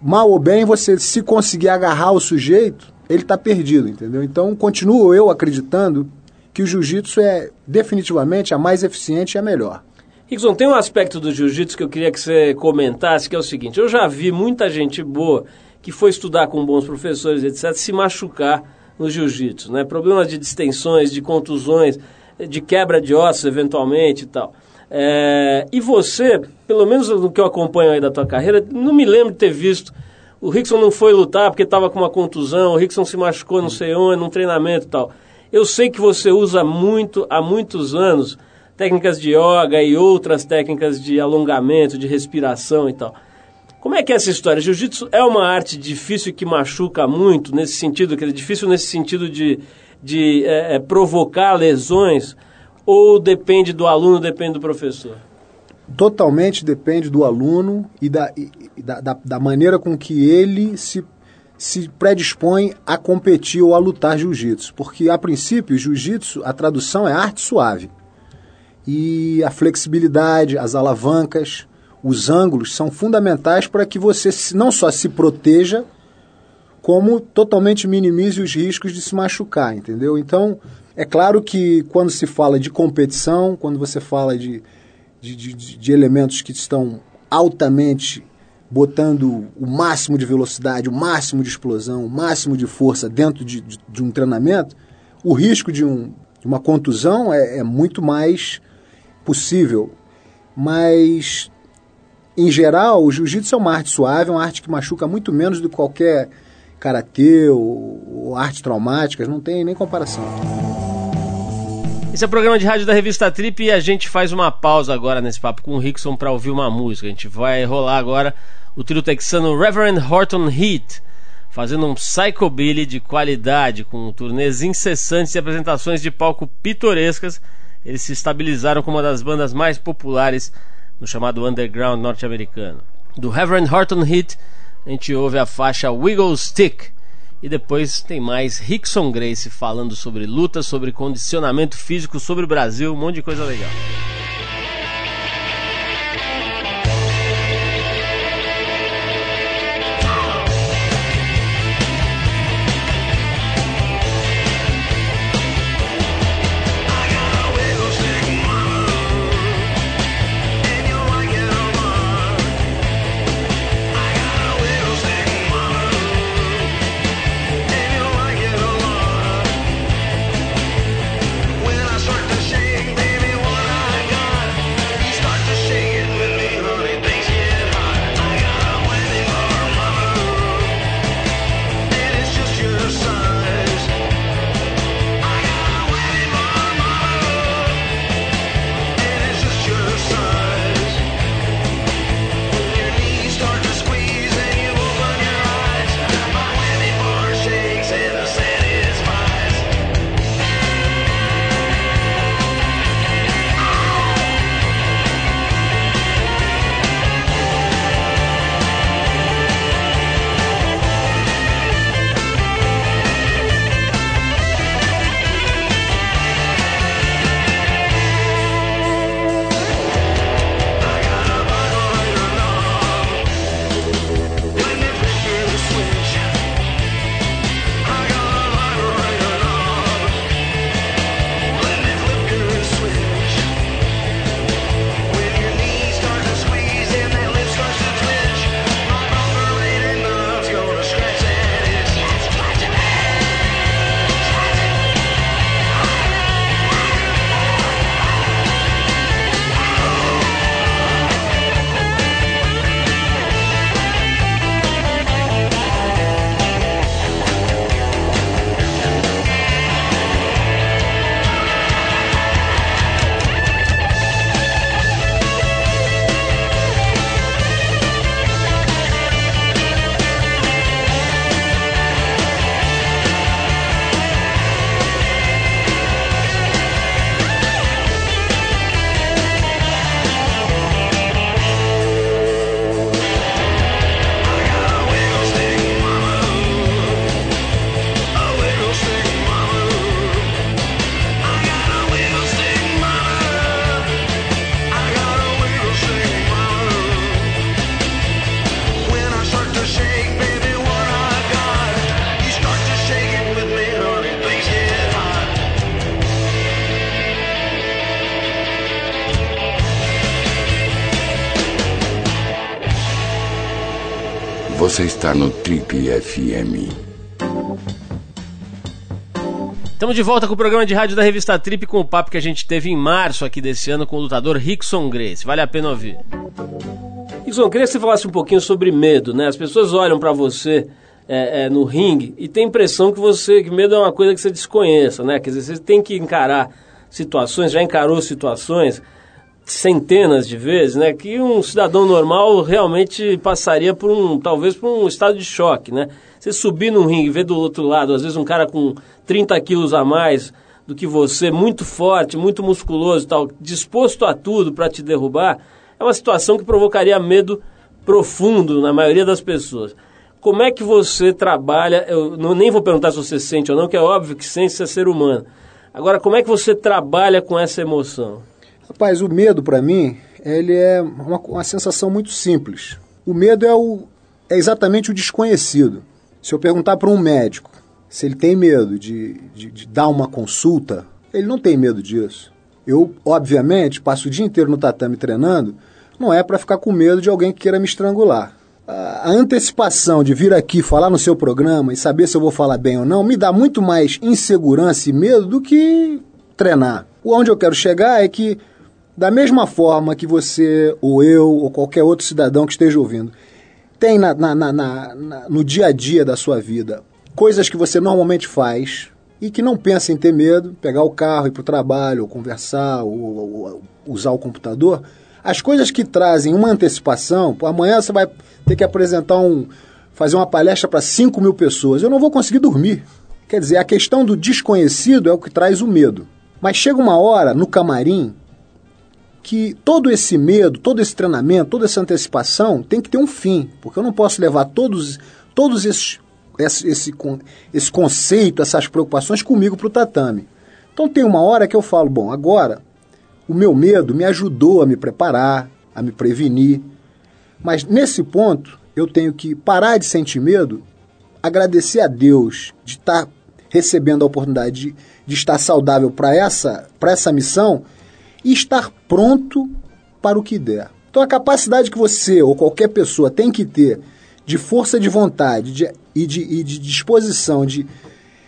mal ou bem você se conseguir agarrar o sujeito, ele está perdido, entendeu? Então, continuo eu acreditando que o jiu-jitsu é definitivamente a mais eficiente e a melhor. Rickson, tem um aspecto do jiu-jitsu que eu queria que você comentasse, que é o seguinte: eu já vi muita gente boa que foi estudar com bons professores, etc., se machucar no jiu-jitsu, né? Problemas de distensões, de contusões, de quebra de ossos, eventualmente e tal. É, e você, pelo menos no que eu acompanho aí da tua carreira, não me lembro de ter visto. O Rickson não foi lutar porque estava com uma contusão, o Rickson se machucou não sei onde, num treinamento e tal. Eu sei que você usa muito, há muitos anos, técnicas de yoga e outras técnicas de alongamento, de respiração e tal. Como é que é essa história? Jiu-jitsu é uma arte difícil que machuca muito, nesse sentido, que é difícil nesse sentido de, de é, é, provocar lesões, ou depende do aluno, depende do professor? Totalmente depende do aluno e da, e da, da, da maneira com que ele se, se predispõe a competir ou a lutar jiu-jitsu. Porque, a princípio, jiu-jitsu, a tradução é arte suave. E a flexibilidade, as alavancas, os ângulos são fundamentais para que você não só se proteja, como totalmente minimize os riscos de se machucar, entendeu? Então, é claro que quando se fala de competição, quando você fala de, de, de, de elementos que estão altamente botando o máximo de velocidade, o máximo de explosão, o máximo de força dentro de, de, de um treinamento, o risco de, um, de uma contusão é, é muito mais possível. Mas em geral, o jiu-jitsu é uma arte suave, é uma arte que machuca muito menos do que qualquer karatê ou, ou artes traumáticas, não tem nem comparação. Esse é o programa de rádio da revista Trip e a gente faz uma pausa agora nesse papo com o Rickson para ouvir uma música. A gente vai rolar agora o trio texano Reverend Horton Heat, fazendo um psychobilly de qualidade, com turnês incessantes e apresentações de palco pitorescas. Eles se estabilizaram como uma das bandas mais populares no chamado underground norte-americano. Do Reverend Horton Heat, a gente ouve a faixa Wiggle Stick. E depois tem mais Rickson Grace falando sobre luta, sobre condicionamento físico, sobre o Brasil, um monte de coisa legal. Está no Trip FM. Estamos de volta com o programa de rádio da revista Trip com o papo que a gente teve em março aqui desse ano com o lutador Rickson Grace. Vale a pena ouvir. Rickson, queria que você falasse um pouquinho sobre medo, né? As pessoas olham para você é, é, no ringue e tem a impressão que você que medo é uma coisa que você desconheça, né? Quer dizer, você tem que encarar situações, já encarou situações centenas de vezes, né? Que um cidadão normal realmente passaria por um, talvez por um estado de choque, né? Você subir num ringue e ver do outro lado, às vezes um cara com 30 quilos a mais do que você, muito forte, muito musculoso tal, disposto a tudo para te derrubar, é uma situação que provocaria medo profundo na maioria das pessoas. Como é que você trabalha? Eu não, nem vou perguntar se você sente ou não, que é óbvio que sente ser ser humano. Agora, como é que você trabalha com essa emoção? Rapaz, o medo para mim, ele é uma, uma sensação muito simples. O medo é, o, é exatamente o desconhecido. Se eu perguntar para um médico se ele tem medo de, de, de, dar uma consulta, ele não tem medo disso. Eu, obviamente, passo o dia inteiro no tatame treinando, não é para ficar com medo de alguém que queira me estrangular. A antecipação de vir aqui falar no seu programa e saber se eu vou falar bem ou não me dá muito mais insegurança e medo do que treinar. Onde eu quero chegar é que, da mesma forma que você, ou eu, ou qualquer outro cidadão que esteja ouvindo, tem na, na, na, no dia a dia da sua vida coisas que você normalmente faz e que não pensa em ter medo, pegar o carro, ir para o trabalho, ou conversar, ou, ou, usar o computador, as coisas que trazem uma antecipação, amanhã você vai ter que apresentar um. fazer uma palestra para 5 mil pessoas, eu não vou conseguir dormir. Quer dizer, a questão do desconhecido é o que traz o medo. Mas chega uma hora no camarim que todo esse medo, todo esse treinamento, toda essa antecipação tem que ter um fim, porque eu não posso levar todos, todos esses, esse, esse, conceito, essas preocupações comigo para o tatame. Então tem uma hora que eu falo, bom, agora o meu medo me ajudou a me preparar, a me prevenir, mas nesse ponto eu tenho que parar de sentir medo, agradecer a Deus de estar recebendo a oportunidade de, de estar saudável para essa, essa missão e estar pronto para o que der. Então a capacidade que você ou qualquer pessoa tem que ter de força de vontade de, e, de, e de disposição de,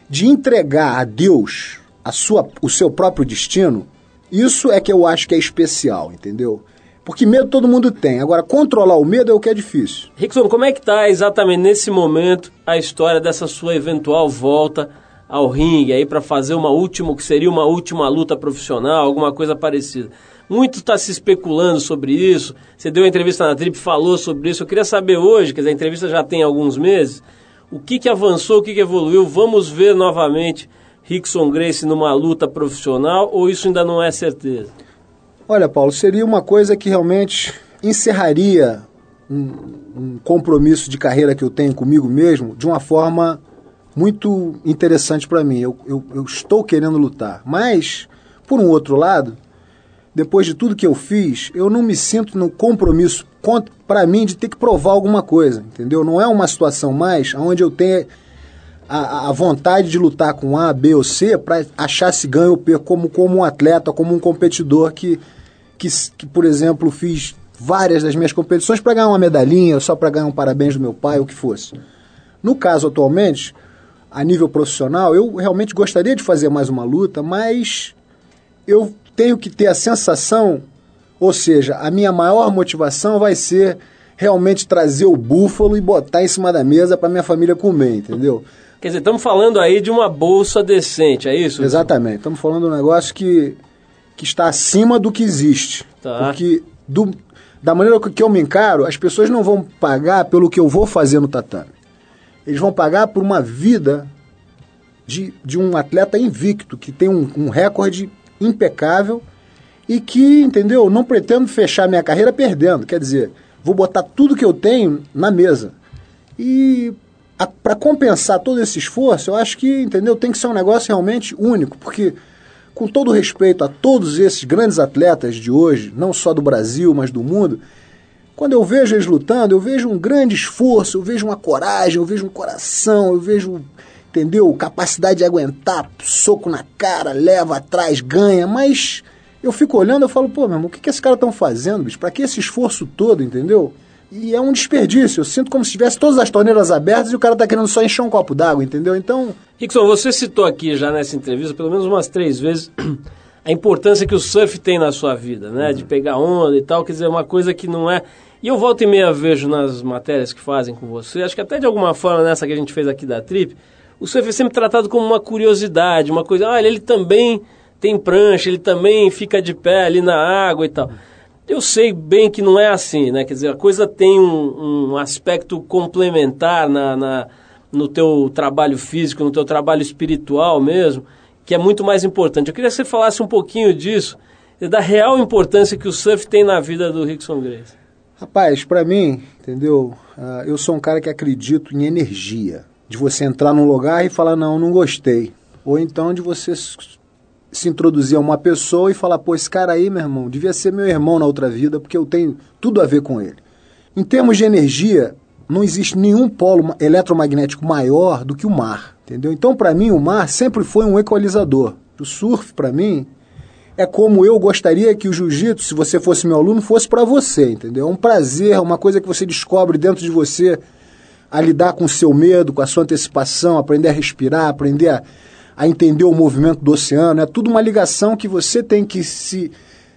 de entregar a Deus a sua, o seu próprio destino, isso é que eu acho que é especial, entendeu? Porque medo todo mundo tem. Agora, controlar o medo é o que é difícil. Rickson, como é que está exatamente nesse momento a história dessa sua eventual volta ao ringue aí para fazer uma última, que seria uma última luta profissional, alguma coisa parecida. Muito está se especulando sobre isso. Você deu uma entrevista na Trip, falou sobre isso. Eu queria saber hoje, quer dizer, a entrevista já tem alguns meses, o que, que avançou, o que, que evoluiu. Vamos ver novamente Rickson Grace numa luta profissional ou isso ainda não é certeza? Olha, Paulo, seria uma coisa que realmente encerraria um, um compromisso de carreira que eu tenho comigo mesmo de uma forma muito interessante para mim. Eu, eu, eu, estou querendo lutar. Mas, por um outro lado, depois de tudo que eu fiz, eu não me sinto no compromisso para mim de ter que provar alguma coisa, entendeu? Não é uma situação mais onde eu tenha a, a vontade de lutar com A, B ou C para achar se ganho ou perco como, como um atleta, como um competidor que, que, que por exemplo, fiz várias das minhas competições para ganhar uma medalhinha, só para ganhar um parabéns do meu pai, o que fosse. No caso atualmente, a nível profissional, eu realmente gostaria de fazer mais uma luta, mas eu tenho que ter a sensação, ou seja, a minha maior motivação vai ser realmente trazer o búfalo e botar em cima da mesa para minha família comer, entendeu? Quer dizer, estamos falando aí de uma bolsa decente, é isso? Exatamente. Estamos falando de um negócio que, que está acima do que existe. Tá. Porque do, da maneira que eu me encaro, as pessoas não vão pagar pelo que eu vou fazer no tatame. Eles vão pagar por uma vida de, de um atleta invicto, que tem um, um recorde impecável e que, entendeu, não pretendo fechar minha carreira perdendo. Quer dizer, vou botar tudo que eu tenho na mesa. E para compensar todo esse esforço, eu acho que, entendeu, tem que ser um negócio realmente único, porque com todo respeito a todos esses grandes atletas de hoje, não só do Brasil, mas do mundo, quando eu vejo eles lutando, eu vejo um grande esforço, eu vejo uma coragem, eu vejo um coração, eu vejo, entendeu? Capacidade de aguentar, soco na cara, leva atrás, ganha, mas eu fico olhando, eu falo, pô, meu irmão, o que, que esses caras estão fazendo, bicho? Pra que esse esforço todo, entendeu? e é um desperdício. Eu sinto como se tivesse todas as torneiras abertas e o cara tá querendo só encher um copo d'água, entendeu? Então. Rickson, você citou aqui já nessa entrevista, pelo menos umas três vezes, a importância que o surf tem na sua vida, né? De pegar onda e tal, quer dizer, uma coisa que não é. E eu volto e meia vejo nas matérias que fazem com você, acho que até de alguma forma nessa que a gente fez aqui da Trip, o surf é sempre tratado como uma curiosidade, uma coisa, olha, ele também tem prancha, ele também fica de pé ali na água e tal. Eu sei bem que não é assim, né? Quer dizer, a coisa tem um, um aspecto complementar na, na, no teu trabalho físico, no teu trabalho espiritual mesmo, que é muito mais importante. Eu queria que você falasse um pouquinho disso, da real importância que o surf tem na vida do Rickson Grace. Rapaz, para mim, entendeu? Uh, eu sou um cara que acredito em energia. De você entrar num lugar e falar, não, não gostei. Ou então de você se introduzir a uma pessoa e falar, pô, esse cara aí, meu irmão, devia ser meu irmão na outra vida, porque eu tenho tudo a ver com ele. Em termos de energia, não existe nenhum polo eletromagnético maior do que o mar, entendeu? Então, para mim, o mar sempre foi um equalizador. O surf, para mim, é como eu gostaria que o jiu-jitsu, se você fosse meu aluno, fosse para você, entendeu? É um prazer, uma coisa que você descobre dentro de você a lidar com o seu medo, com a sua antecipação, aprender a respirar, aprender a a entender o movimento do oceano. É tudo uma ligação que você tem que se,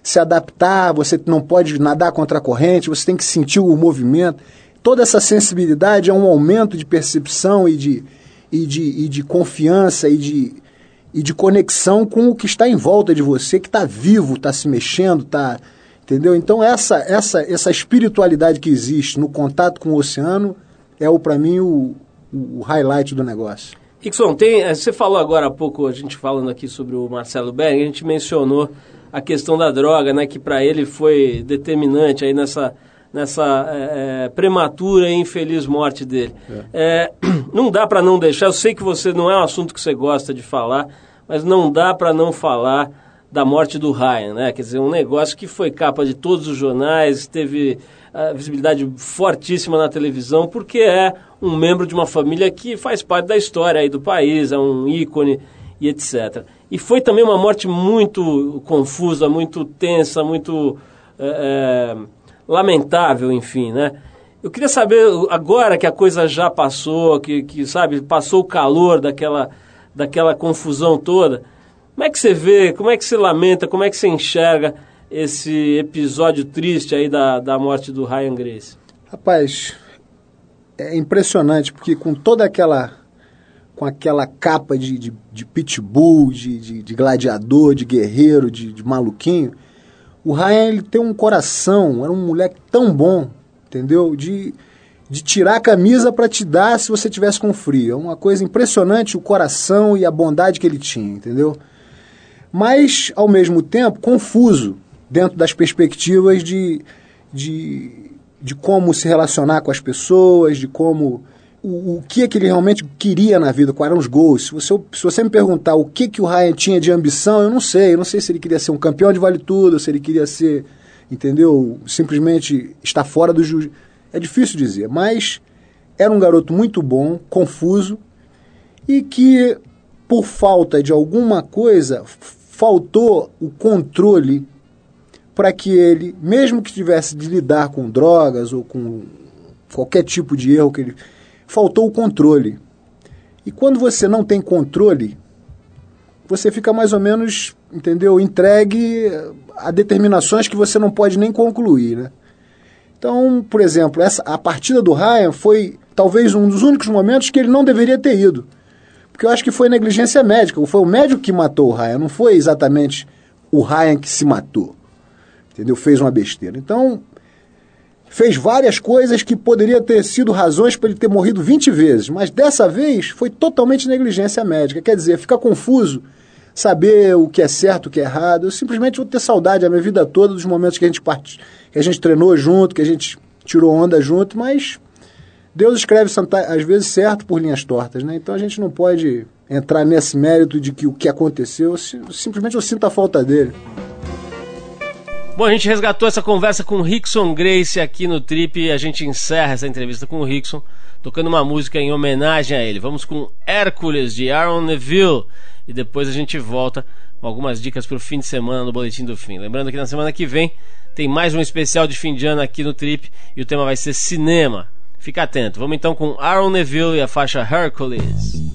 se adaptar, você não pode nadar contra a corrente, você tem que sentir o movimento. Toda essa sensibilidade é um aumento de percepção e de, e de, e de confiança e de, e de conexão com o que está em volta de você, que está vivo, está se mexendo, está. Entendeu? Então, essa, essa, essa espiritualidade que existe no contato com o oceano é, para mim, o, o highlight do negócio. Rickson, tem, eh, você falou agora há pouco, a gente falando aqui sobre o Marcelo Bering, a gente mencionou a questão da droga, né, que para ele foi determinante aí nessa, nessa é, prematura e infeliz morte dele. É. É, não dá para não deixar, eu sei que você não é um assunto que você gosta de falar, mas não dá para não falar da morte do Ryan, né? Quer dizer, um negócio que foi capa de todos os jornais, teve visibilidade fortíssima na televisão, porque é um membro de uma família que faz parte da história aí do país, é um ícone e etc. E foi também uma morte muito confusa, muito tensa, muito é, é, lamentável, enfim, né? Eu queria saber, agora que a coisa já passou, que, que sabe, passou o calor daquela, daquela confusão toda, como é que você vê, como é que você lamenta, como é que você enxerga esse episódio triste aí da, da morte do Ryan Grace? Rapaz, é impressionante, porque com toda aquela com aquela capa de, de, de pitbull, de, de, de, gladiador, de guerreiro, de, de maluquinho, o Ryan ele tem um coração, era um moleque tão bom, entendeu? De, de tirar a camisa para te dar se você tivesse com frio. É uma coisa impressionante o coração e a bondade que ele tinha, entendeu? Mas, ao mesmo tempo, confuso, dentro das perspectivas de, de, de como se relacionar com as pessoas, de como o, o que é que ele realmente queria na vida, quais eram os gols. Se você, se você me perguntar o que, que o Ryan tinha de ambição, eu não sei. Eu não sei se ele queria ser um campeão de vale tudo, se ele queria ser, entendeu? Simplesmente estar fora do juiz. É difícil dizer, mas era um garoto muito bom, confuso e que por falta de alguma coisa faltou o controle para que ele, mesmo que tivesse de lidar com drogas ou com qualquer tipo de erro que ele faltou o controle. E quando você não tem controle, você fica mais ou menos, entendeu, entregue a determinações que você não pode nem concluir, né? Então, por exemplo, essa a partida do Ryan foi talvez um dos únicos momentos que ele não deveria ter ido. Porque eu acho que foi negligência médica, foi o médico que matou o Ryan, não foi exatamente o Ryan que se matou entendeu? Fez uma besteira. Então, fez várias coisas que poderia ter sido razões para ele ter morrido 20 vezes, mas dessa vez foi totalmente negligência médica. Quer dizer, fica confuso saber o que é certo, o que é errado. Eu simplesmente vou ter saudade a minha vida toda dos momentos que a gente part... que a gente treinou junto, que a gente tirou onda junto, mas Deus escreve às vezes certo por linhas tortas, né? Então a gente não pode entrar nesse mérito de que o que aconteceu, simplesmente eu sinto a falta dele. Bom, a gente resgatou essa conversa com o Rickson Grace aqui no Trip e a gente encerra essa entrevista com o Rickson tocando uma música em homenagem a ele. Vamos com Hércules de Aaron Neville e depois a gente volta com algumas dicas para o fim de semana no Boletim do Fim. Lembrando que na semana que vem Tem mais um especial de fim de ano aqui no Trip e o tema vai ser cinema. Fica atento. Vamos então com Aaron Neville e a faixa Hercules.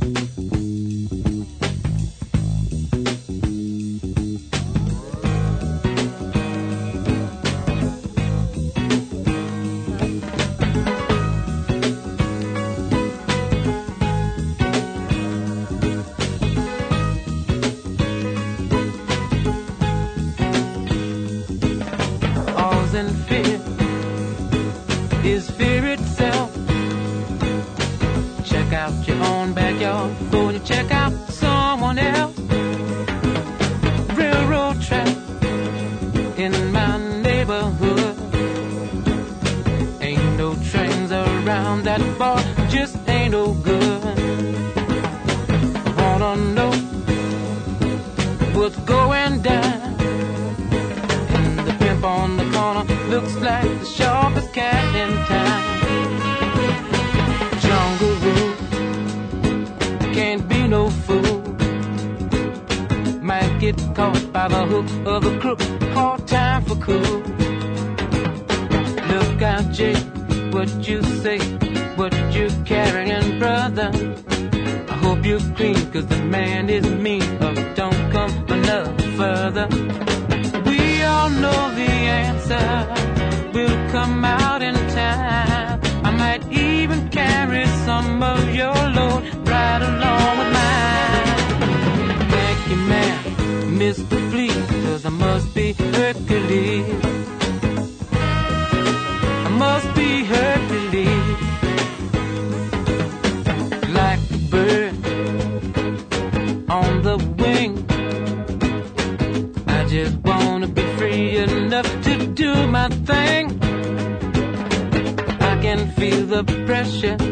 shit.